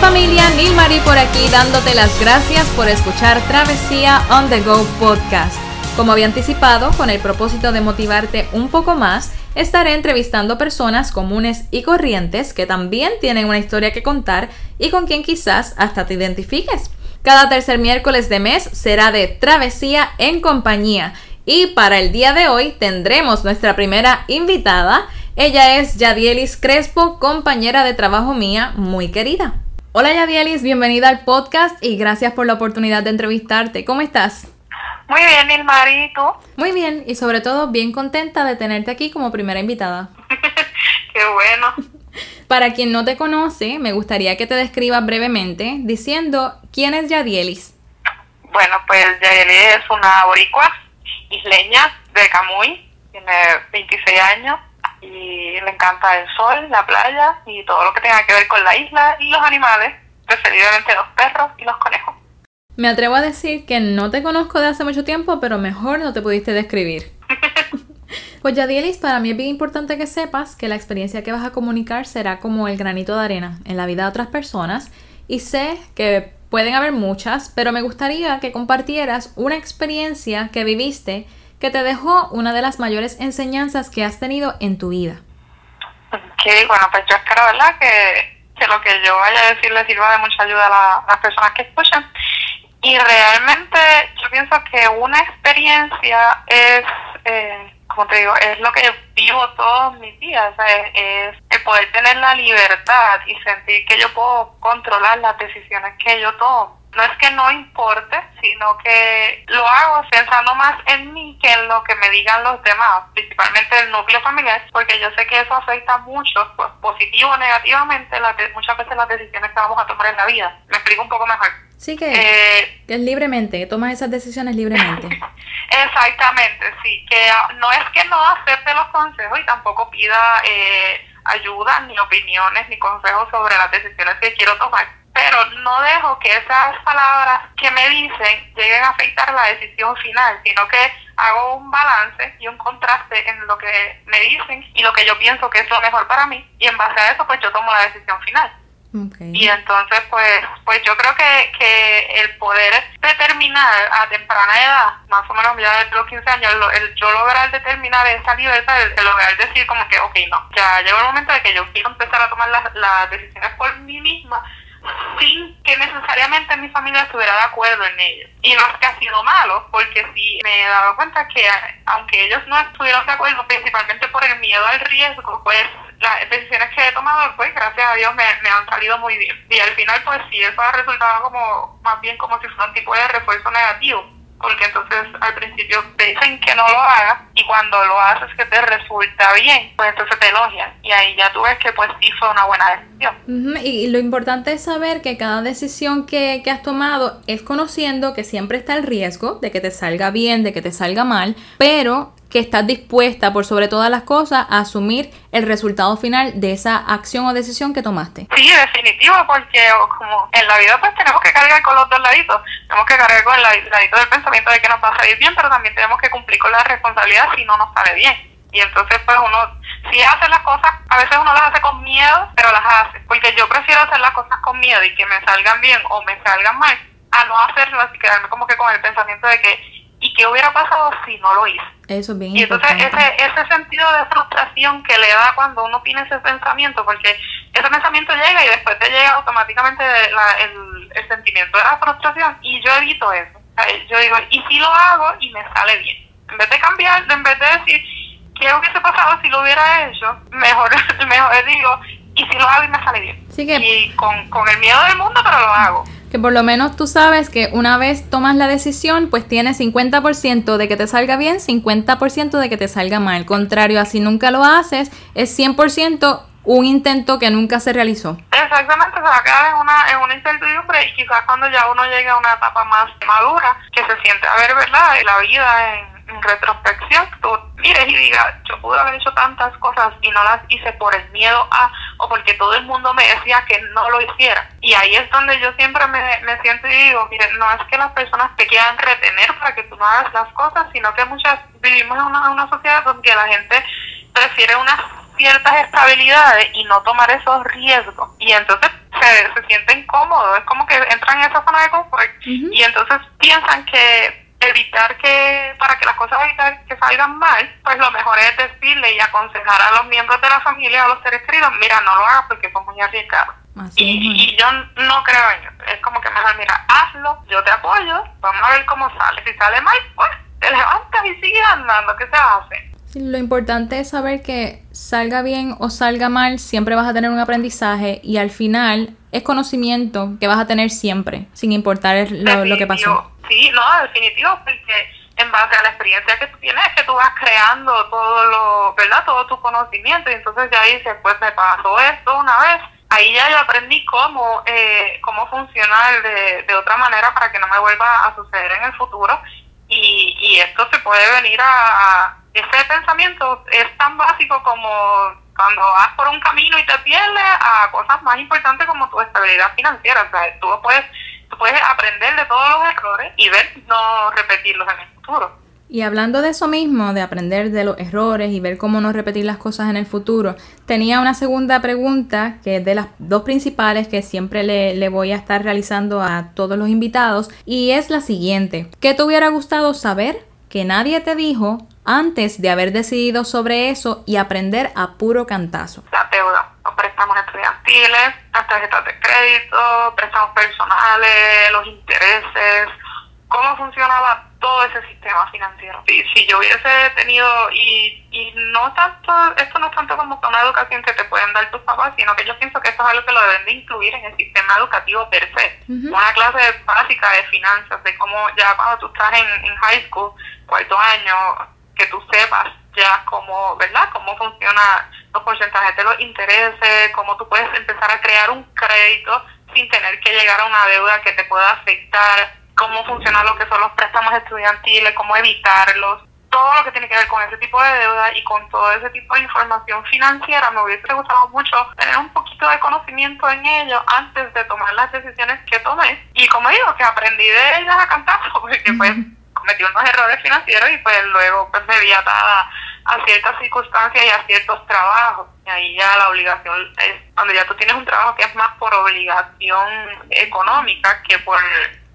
Familia, Neil Marie por aquí dándote las gracias por escuchar Travesía on the Go podcast. Como había anticipado, con el propósito de motivarte un poco más, estaré entrevistando personas comunes y corrientes que también tienen una historia que contar y con quien quizás hasta te identifiques. Cada tercer miércoles de mes será de Travesía en compañía y para el día de hoy tendremos nuestra primera invitada. Ella es Yadielis Crespo, compañera de trabajo mía, muy querida. Hola Yadielis, bienvenida al podcast y gracias por la oportunidad de entrevistarte. ¿Cómo estás? Muy bien, Nilmari, ¿y tú? Muy bien y sobre todo bien contenta de tenerte aquí como primera invitada. Qué bueno. Para quien no te conoce, me gustaría que te describas brevemente diciendo quién es Yadielis. Bueno, pues Yadielis es una boricua isleña de Camuy, tiene 26 años, y le encanta el sol, la playa y todo lo que tenga que ver con la isla y los animales, preferiblemente los perros y los conejos. Me atrevo a decir que no te conozco de hace mucho tiempo, pero mejor no te pudiste describir. pues Yadielis, para mí es bien importante que sepas que la experiencia que vas a comunicar será como el granito de arena en la vida de otras personas y sé que pueden haber muchas, pero me gustaría que compartieras una experiencia que viviste que te dejó una de las mayores enseñanzas que has tenido en tu vida. Ok, bueno, pues yo espero, ¿verdad? Que, que lo que yo vaya a decir le sirva de mucha ayuda a, las personas que escuchan. Y realmente yo pienso que una experiencia es, eh, como te digo, es lo que vivo todos mis días, es, es el poder tener la libertad y sentir que yo puedo controlar las decisiones que yo tomo no es que no importe, sino que lo hago pensando más en mí que en lo que me digan los demás, principalmente el núcleo familiar, porque yo sé que eso afecta mucho, pues positivo o negativamente, muchas veces las decisiones que vamos a tomar en la vida. Me explico un poco mejor. Sí, que, eh, es libremente, que tomas esas decisiones libremente. Exactamente, sí, que no es que no acepte los consejos y tampoco pida eh, ayuda, ni opiniones, ni consejos sobre las decisiones que quiero tomar pero no dejo que esas palabras que me dicen lleguen a afectar la decisión final, sino que hago un balance y un contraste en lo que me dicen y lo que yo pienso que es lo mejor para mí y en base a eso pues yo tomo la decisión final. Y entonces pues pues yo creo que, que el poder determinar a temprana edad, más o menos ya desde los 15 años, el, yo lograr determinar esa libertad, el, lograr decir como que ok no, ya llegó el momento de que yo quiero empezar a tomar las, las decisiones por mí misma sin que necesariamente mi familia estuviera de acuerdo en ello. Y no es que ha sido malo, porque sí me he dado cuenta que aunque ellos no estuvieron de acuerdo, principalmente por el miedo al riesgo, pues las decisiones que he tomado, pues gracias a Dios me, me han salido muy bien. Y al final, pues sí, eso ha resultado como más bien como si fuera un tipo de refuerzo negativo porque entonces al principio te dicen que no lo hagas y cuando lo haces que te resulta bien, pues entonces te elogian y ahí ya tú ves que pues sí fue una buena decisión. y, lo importante es saber que cada decisión que, que has tomado es conociendo que siempre está el riesgo de que te salga bien, de que te salga mal, pero que estás dispuesta por sobre todas las cosas a asumir el resultado final de esa acción o decisión que tomaste. Sí, definitivo, porque como en la vida pues tenemos que cargar con los dos laditos, tenemos que cargar con el ladito del pensamiento de que nos va a salir bien, pero también tenemos que cumplir con la responsabilidad si no nos sale bien. Y entonces pues uno, si hace las cosas, a veces uno las hace con miedo, pero las hace, porque yo prefiero hacer las cosas con miedo y que me salgan bien o me salgan mal, a no hacerlas y quedarme como que con el pensamiento de que y qué hubiera pasado si no lo hice. Eso es bien Y entonces ese, ese sentido de frustración que le da cuando uno tiene ese pensamiento, porque ese pensamiento llega y después te llega automáticamente el, el sentimiento de la frustración y yo evito eso. yo digo, ¿y si lo hago y me sale bien? En vez de cambiar, en vez de decir, ¿qué hubiese pasado si lo hubiera hecho? Mejor, mejor digo, ¿y si lo hago y me sale bien? Y con, con el miedo del mundo, pero lo hago que por lo menos tú sabes que una vez tomas la decisión, pues tienes 50% de que te salga bien, 50% de que te salga mal. Contrario a si nunca lo haces, es 100% un intento que nunca se realizó. Exactamente, se va a quedar en una, en una incertidumbre y quizás cuando ya uno llegue a una etapa más madura, que se siente a ver, ¿verdad?, la vida en en retrospección tú mires y digas, yo pude haber hecho tantas cosas y no las hice por el miedo a, o porque todo el mundo me decía que no lo hiciera. Y ahí es donde yo siempre me, me siento y digo, mire, no es que las personas te quieran retener para que tú no hagas las cosas, sino que muchas vivimos en una, una sociedad donde la gente prefiere unas ciertas estabilidades y no tomar esos riesgos. Y entonces se se, se sienten cómodos, es como que entran en esa zona de confort y entonces piensan que evitar que, para que las cosas evitar que salgan mal, pues lo mejor es decirle y aconsejar a los miembros de la familia, a los seres queridos, mira, no lo hagas porque es muy arriesgado. Y, y, yo no creo en eso. Es como que mejor, mira, hazlo, yo te apoyo, vamos a ver cómo sale. Si sale mal, pues te levantas y sigues andando, ¿qué se hace? Lo importante es saber que salga bien o salga mal, siempre vas a tener un aprendizaje y al final es conocimiento que vas a tener siempre, sin importar lo, lo que pasó. Sí, no, definitivo, porque en base a la experiencia que tú tienes, que tú vas creando todo lo, ¿verdad? Todo tu conocimiento y entonces ya dices, pues me pasó esto una vez ahí ya yo aprendí cómo, eh, cómo funcionar de, de otra manera para que no me vuelva a suceder en el futuro. Y, y esto se puede venir a, Ese pensamiento es tan básico como cuando vas por un camino y te pierdes a cosas más importantes como tu estabilidad financiera. O sea, tú puedes, tú puedes aprender de todos los errores y ver no repetirlos en el futuro. Y hablando de eso mismo, de aprender de los errores y ver cómo no repetir las cosas en el futuro, tenía una segunda pregunta que es de las dos principales que siempre le, voy a estar realizando a todos los invitados y es la siguiente. ¿Qué te hubiera gustado saber que nadie te dijo antes de haber decidido sobre eso y aprender a puro cantazo? La deuda, los préstamos estudiantiles, las tarjetas de crédito, préstamos personales, los intereses, cómo funcionaba todo ese sistema financiero. Si, si yo hubiese tenido, y, y no tanto, esto no es tanto como una educación que te pueden dar tus papás, sino que yo pienso que esto es algo que lo deben de incluir en el sistema educativo per se. Una clase básica de finanzas, de cómo ya cuando tú estás en, en high school, cuarto año, que tú sepas ya cómo, ¿verdad? Cómo funciona los porcentajes de los intereses, cómo tú puedes empezar a crear un crédito sin tener que llegar a una deuda que te pueda afectar cómo funciona lo que son los préstamos estudiantiles, cómo evitarlos, todo lo que tiene que ver con ese tipo de deuda y con todo ese tipo de información financiera, me hubiese gustado mucho tener un poquito de conocimiento en ello antes de tomar las decisiones que tomé. Y como digo, que aprendí de ellas a cantar, porque pues cometí unos errores financieros y pues luego pues me vi atada a ciertas circunstancias y a ciertos trabajos. Y ahí ya la obligación es cuando ya tú tienes un trabajo que es más por obligación económica que por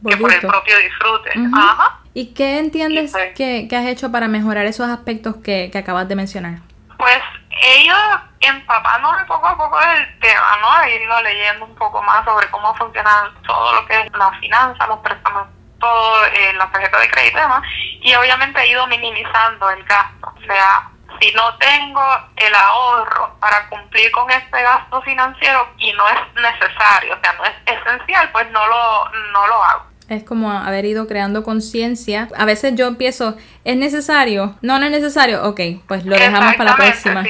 que por el propio disfrute. Ajá. ¿Y qué entiendes pues que, has hecho para mejorar esos aspectos que, que acabas de mencionar? Pues ellos empapándome poco a poco del tema, ¿no? He ido leyendo un poco más sobre cómo funciona todo lo que es la finanza, los préstamos, todo, eh, la tarjeta de crédito y demás. Y obviamente he ido minimizando el gasto. O sea, si no tengo el ahorro para cumplir con este gasto financiero y no es necesario, o sea, no es esencial, pues no lo, no lo hago. Es como haber ido creando conciencia. A veces yo empiezo, ¿es necesario? No, no es necesario. Ok, pues lo dejamos para la próxima.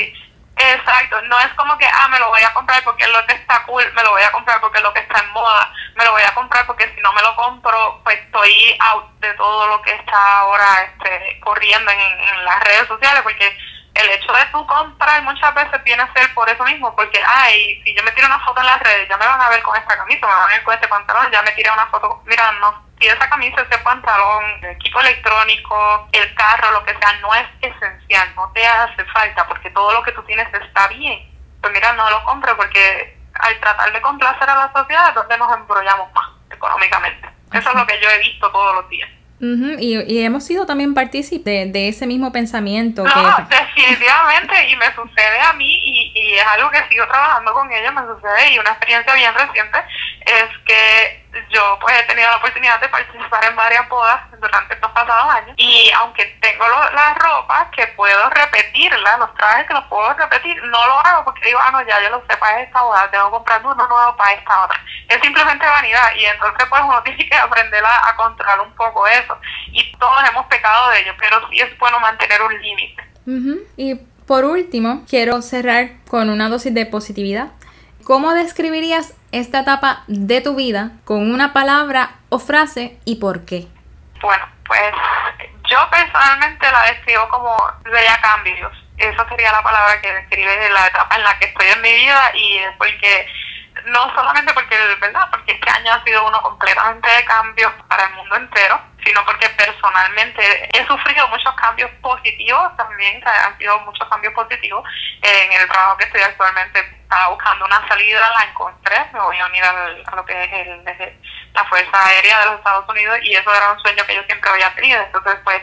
Exacto, no es como que, ah, me lo voy a comprar porque es lo que está cool, me lo voy a comprar porque es lo que está en moda, me lo voy a comprar porque si no me lo compro, pues estoy out de todo lo que está ahora este, corriendo en, en las redes sociales, porque el hecho de tú comprar muchas veces viene a ser por eso mismo, porque, ay, si yo me tiro una foto en las redes, ya me van a ver con esta camisa, me van a ver con este pantalón, ya me tiré una foto, mira, no, si esa camisa, ese pantalón, el equipo electrónico, el carro, lo que sea, no es esencial, no te hace falta, porque todo lo que tú tienes está bien. Pues mira, no lo compro porque al tratar de complacer a la sociedad, entonces nos embrollamos más económicamente. Eso es lo que yo he visto todos los días y, hemos sido también partícipes de, ese mismo pensamiento. No, definitivamente, y me sucede a mí, y, y es algo que sigo trabajando con ellos, me sucede, y una experiencia bien reciente es que yo pues he tenido la oportunidad de participar en varias bodas durante estos pasados años y aunque tengo las ropas que puedo repetirlas, los trajes que los puedo repetir, no lo hago porque digo, ah, no, ya yo lo sé para esta boda, tengo que comprar uno nuevo para esta otra. Es simplemente vanidad y entonces pues uno tiene que aprender a, controlar un poco eso y todos hemos pecado de ello, pero sí es bueno mantener un límite. Y por último, quiero cerrar con una dosis de positividad. ¿Cómo describirías esta etapa de tu vida con una palabra o frase y por qué? Bueno, pues yo personalmente la describo como bella cambios. Esa sería la palabra que describe la etapa en la que estoy en mi vida y es porque no solamente porque, ¿verdad? Porque este año ha sido uno completamente de cambio para el mundo entero, sino porque personalmente he sufrido muchos cambios positivos también, han sido muchos cambios positivos en el trabajo que estoy actualmente. Estaba buscando una salida, la encontré, me voy a unir a lo que es el, la Fuerza Aérea de los Estados Unidos y eso era un sueño que yo siempre había tenido. Entonces, pues,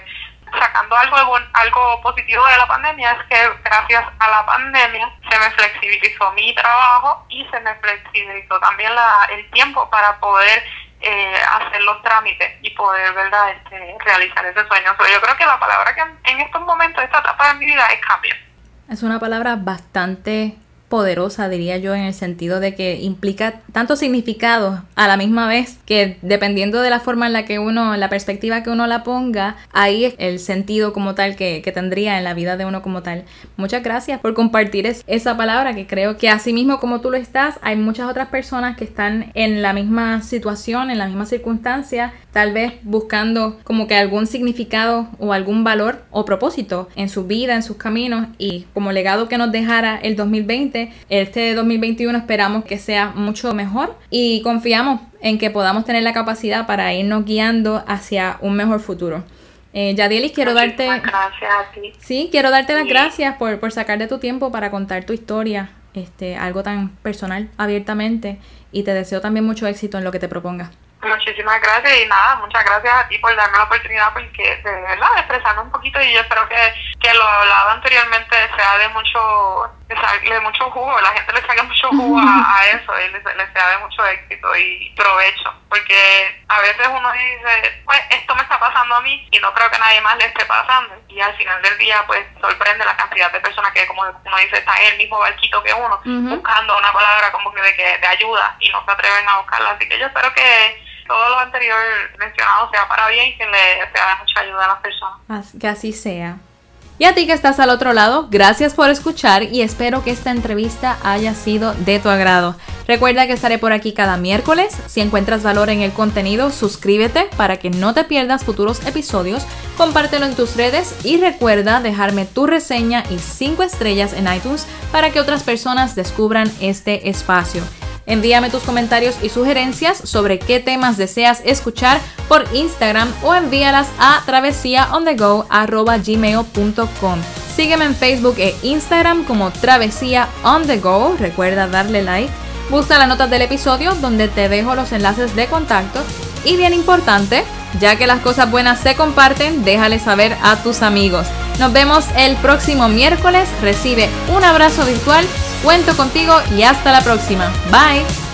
sacando algo, algo positivo de la pandemia es que gracias a la pandemia se me flexibilizó mi trabajo y se me flexibilizó también la, el tiempo para poder eh, hacer los trámites y poder verdad este, realizar ese sueño. Pero yo creo que la palabra que en, estos momentos, esta etapa de mi vida es cambio. Es una palabra bastante poderosa, diría yo, en el sentido de que implica tanto significado a la misma vez que dependiendo de la forma en la que uno, la perspectiva que uno la ponga, ahí es el sentido como tal que, que tendría en la vida de uno como tal. Muchas gracias por compartir esa palabra que creo que así mismo como tú lo estás, hay muchas otras personas que están en la misma situación, en la misma circunstancia, tal vez buscando como que algún significado o algún valor o propósito en su vida, en sus caminos y como legado que nos dejara el 2020, este 2021 esperamos que sea mucho mejor y confiamos en que podamos tener la capacidad para irnos guiando hacia un mejor futuro. Eh, Yadielis, quiero darte... Gracias a ti. Sí, quiero darte las gracias por, por sacar de tu tiempo para contar tu historia, este, algo tan personal, abiertamente, y te deseo también mucho éxito en lo que te propongas. Muchísimas gracias y nada, muchas gracias a ti por darme la oportunidad porque de verdad expresarme un poquito y yo espero que, que lo hablado anteriormente sea de mucho de mucho jugo, la gente le saque mucho jugo a, eso y le, sea de mucho éxito y provecho, porque a veces uno dice, pues esto me está pasando a mí y no creo que nadie más le esté pasando y al final del día pues sorprende la cantidad de personas que como uno dice están en el mismo barquito que uno buscando una palabra como que de, que de ayuda y no se atreven a buscarla, así que yo espero que todo lo anterior mencionado sea para bien y que le sea de mucha ayuda a las personas. Que así sea. Y a ti que estás al otro lado, gracias por escuchar y espero que esta entrevista haya sido de tu agrado. Recuerda que estaré por aquí cada miércoles. Si encuentras valor en el contenido, suscríbete para que no te pierdas futuros episodios, compártelo en tus redes y recuerda dejarme tu reseña y 5 estrellas en iTunes para que otras personas descubran este espacio. Envíame tus comentarios y sugerencias sobre qué temas deseas escuchar por Instagram o envíalas a travesíaondego.gmail.com. Sígueme en Facebook e Instagram como Travesía on the go. Recuerda darle like. Busca las notas del episodio donde te dejo los enlaces de contacto. Y bien importante, ya que las cosas buenas se comparten, déjale saber a tus amigos. Nos vemos el próximo miércoles. Recibe un abrazo virtual Cuento contigo y hasta la próxima. Bye.